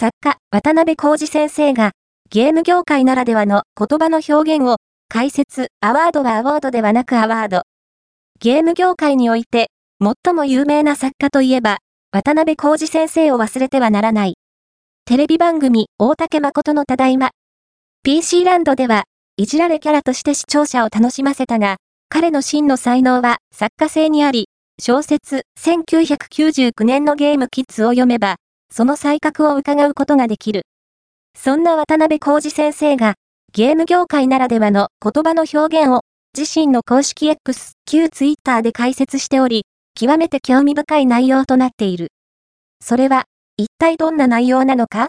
作家、渡辺浩二先生が、ゲーム業界ならではの言葉の表現を、解説、アワードはアワードではなくアワード。ゲーム業界において、最も有名な作家といえば、渡辺浩二先生を忘れてはならない。テレビ番組、大竹誠のただいま。PC ランドでは、いじられキャラとして視聴者を楽しませたが、彼の真の才能は作家性にあり、小説1999年のゲームキッズを読めば、その才覚を伺うことができる。そんな渡辺浩二先生が、ゲーム業界ならではの言葉の表現を、自身の公式 X、旧 Twitter で解説しており、極めて興味深い内容となっている。それは、一体どんな内容なのか？